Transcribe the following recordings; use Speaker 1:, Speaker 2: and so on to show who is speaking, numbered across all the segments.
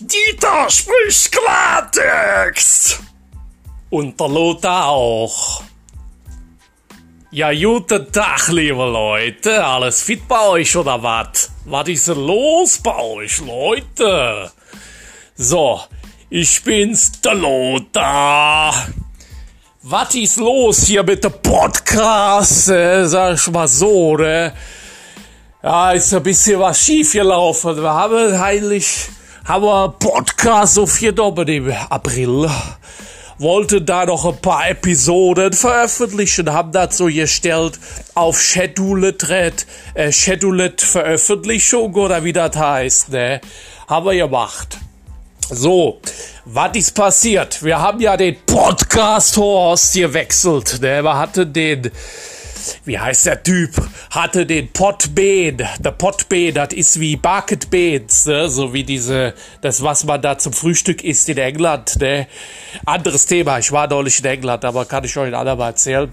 Speaker 1: Dieter spricht Klartext. Und der Lothar auch. Ja, guten Tag, liebe Leute. Alles fit bei euch oder was? Was ist los bei euch, Leute? So, ich bin's, der Lothar. Was ist los hier mit dem Podcast? Äh, sag ich mal so, ne? Ja, ist ein bisschen was schief gelaufen. Wir haben eigentlich, haben wir Podcast aufgenommen im April. Wollten da noch ein paar Episoden veröffentlichen, haben so gestellt auf Scheduled, äh, Scheduled Veröffentlichung oder wie das heißt, ne? Haben wir gemacht. So, was ist passiert? Wir haben ja den Podcast-Horst gewechselt, ne? Wir hatten den, wie heißt der Typ, hatte den Potbean. Der Potbean, das ist wie Bucket Beans, ne? so wie diese, das, was man da zum Frühstück isst in England. Ne? Anderes Thema, ich war neulich in England, aber kann ich euch ein andermal erzählen.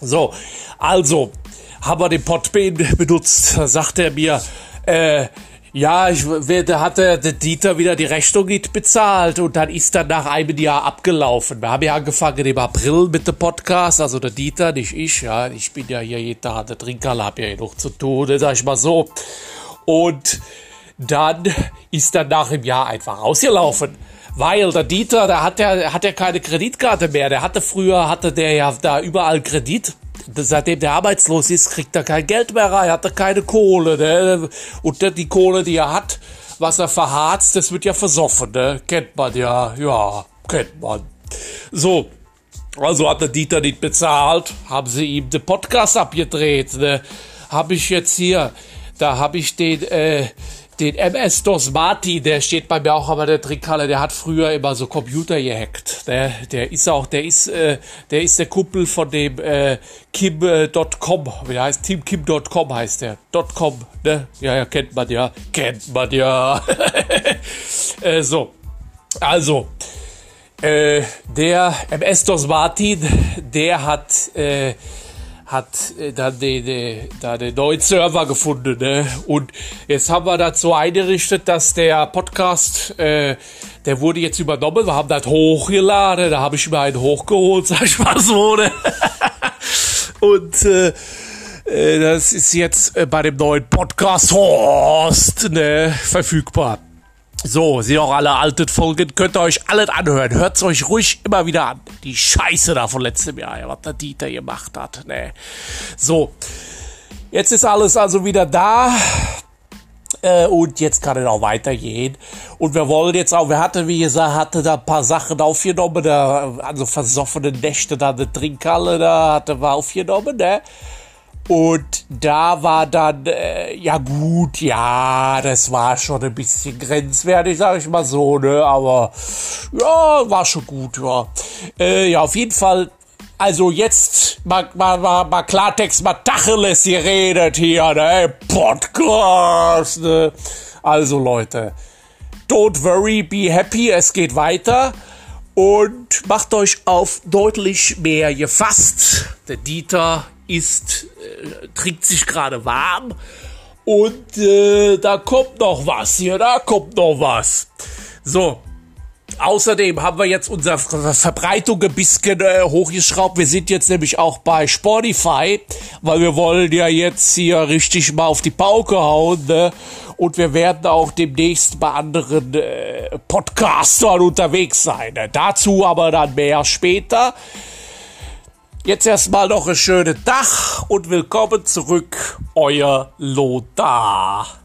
Speaker 1: So, also, haben wir den Potbean benutzt, sagt er mir, äh, ja, ich, da hat der, der Dieter wieder die Rechnung nicht bezahlt und dann ist dann nach einem Jahr abgelaufen. Wir haben ja angefangen im April mit dem Podcast, also der Dieter, nicht ich, ja. Ich bin ja hier jeden Tag der Trinker, hab ja genug zu tun, sag ich mal so. Und dann ist dann nach einem Jahr einfach ausgelaufen. Weil der Dieter, der hat ja, hat ja keine Kreditkarte mehr. Der hatte früher, hatte der ja da überall Kredit seitdem der arbeitslos ist, kriegt er kein Geld mehr rein, hat er keine Kohle. Ne? Und die Kohle, die er hat, was er verharzt, das wird ja versoffen. Ne? Kennt man ja, ja, kennt man. So, also hat der Dieter nicht bezahlt, haben sie ihm den Podcast abgedreht. Ne? Habe ich jetzt hier, da habe ich den, äh, den MS DOS Martin, der steht bei mir auch aber der Trickhalle, der hat früher immer so Computer gehackt. Der, der ist auch, der ist, äh, der ist der Kumpel von dem äh, Kim.com, äh, wie heißt Teamkim.com heißt der. .com, ne? Ja, ja, kennt man ja. Kennt man ja. äh, so. Also, äh, der MS DOS Martin, der hat äh, hat äh, dann den, den, den neuen Server gefunden. Ne? Und jetzt haben wir das so eingerichtet, dass der Podcast, äh, der wurde jetzt übernommen. Wir haben das hochgeladen. Da habe ich mir einen hochgeholt, sag ich mal so. Ne? Und äh, äh, das ist jetzt äh, bei dem neuen Podcast Horst ne, verfügbar. So, sind auch alle alten Folgen, könnt ihr euch alle anhören. Hört's euch ruhig immer wieder an. Die Scheiße da von letztem Jahr, was der Dieter gemacht hat. Ne. So, jetzt ist alles also wieder da. Äh, und jetzt kann es auch weitergehen. Und wir wollen jetzt auch, wir hatten, wie gesagt, hatte da ein paar Sachen aufgenommen, da, also versoffene Nächte da, eine Trinkhalle, da hatte wir aufgenommen, ne? Und da war dann, äh, ja gut, ja, das war schon ein bisschen grenzwertig, sag ich mal so, ne, aber ja, war schon gut, ja. Äh, ja, auf jeden Fall, also jetzt mal, mal, mal, mal Klartext, mal Tacheles geredet hier, ne, Podcast, ne. Also Leute, don't worry, be happy, es geht weiter. Und macht euch auf deutlich mehr gefasst. Der Dieter ist, äh, trinkt sich gerade warm und äh, da kommt noch was hier, da kommt noch was. So, Außerdem haben wir jetzt unsere Verbreitung ein bisschen äh, hochgeschraubt. Wir sind jetzt nämlich auch bei Spotify, weil wir wollen ja jetzt hier richtig mal auf die Pauke hauen. Ne? Und wir werden auch demnächst bei anderen äh, Podcastern unterwegs sein. Ne? Dazu aber dann mehr später. Jetzt erstmal noch einen schönen Tag und willkommen zurück, euer Lothar.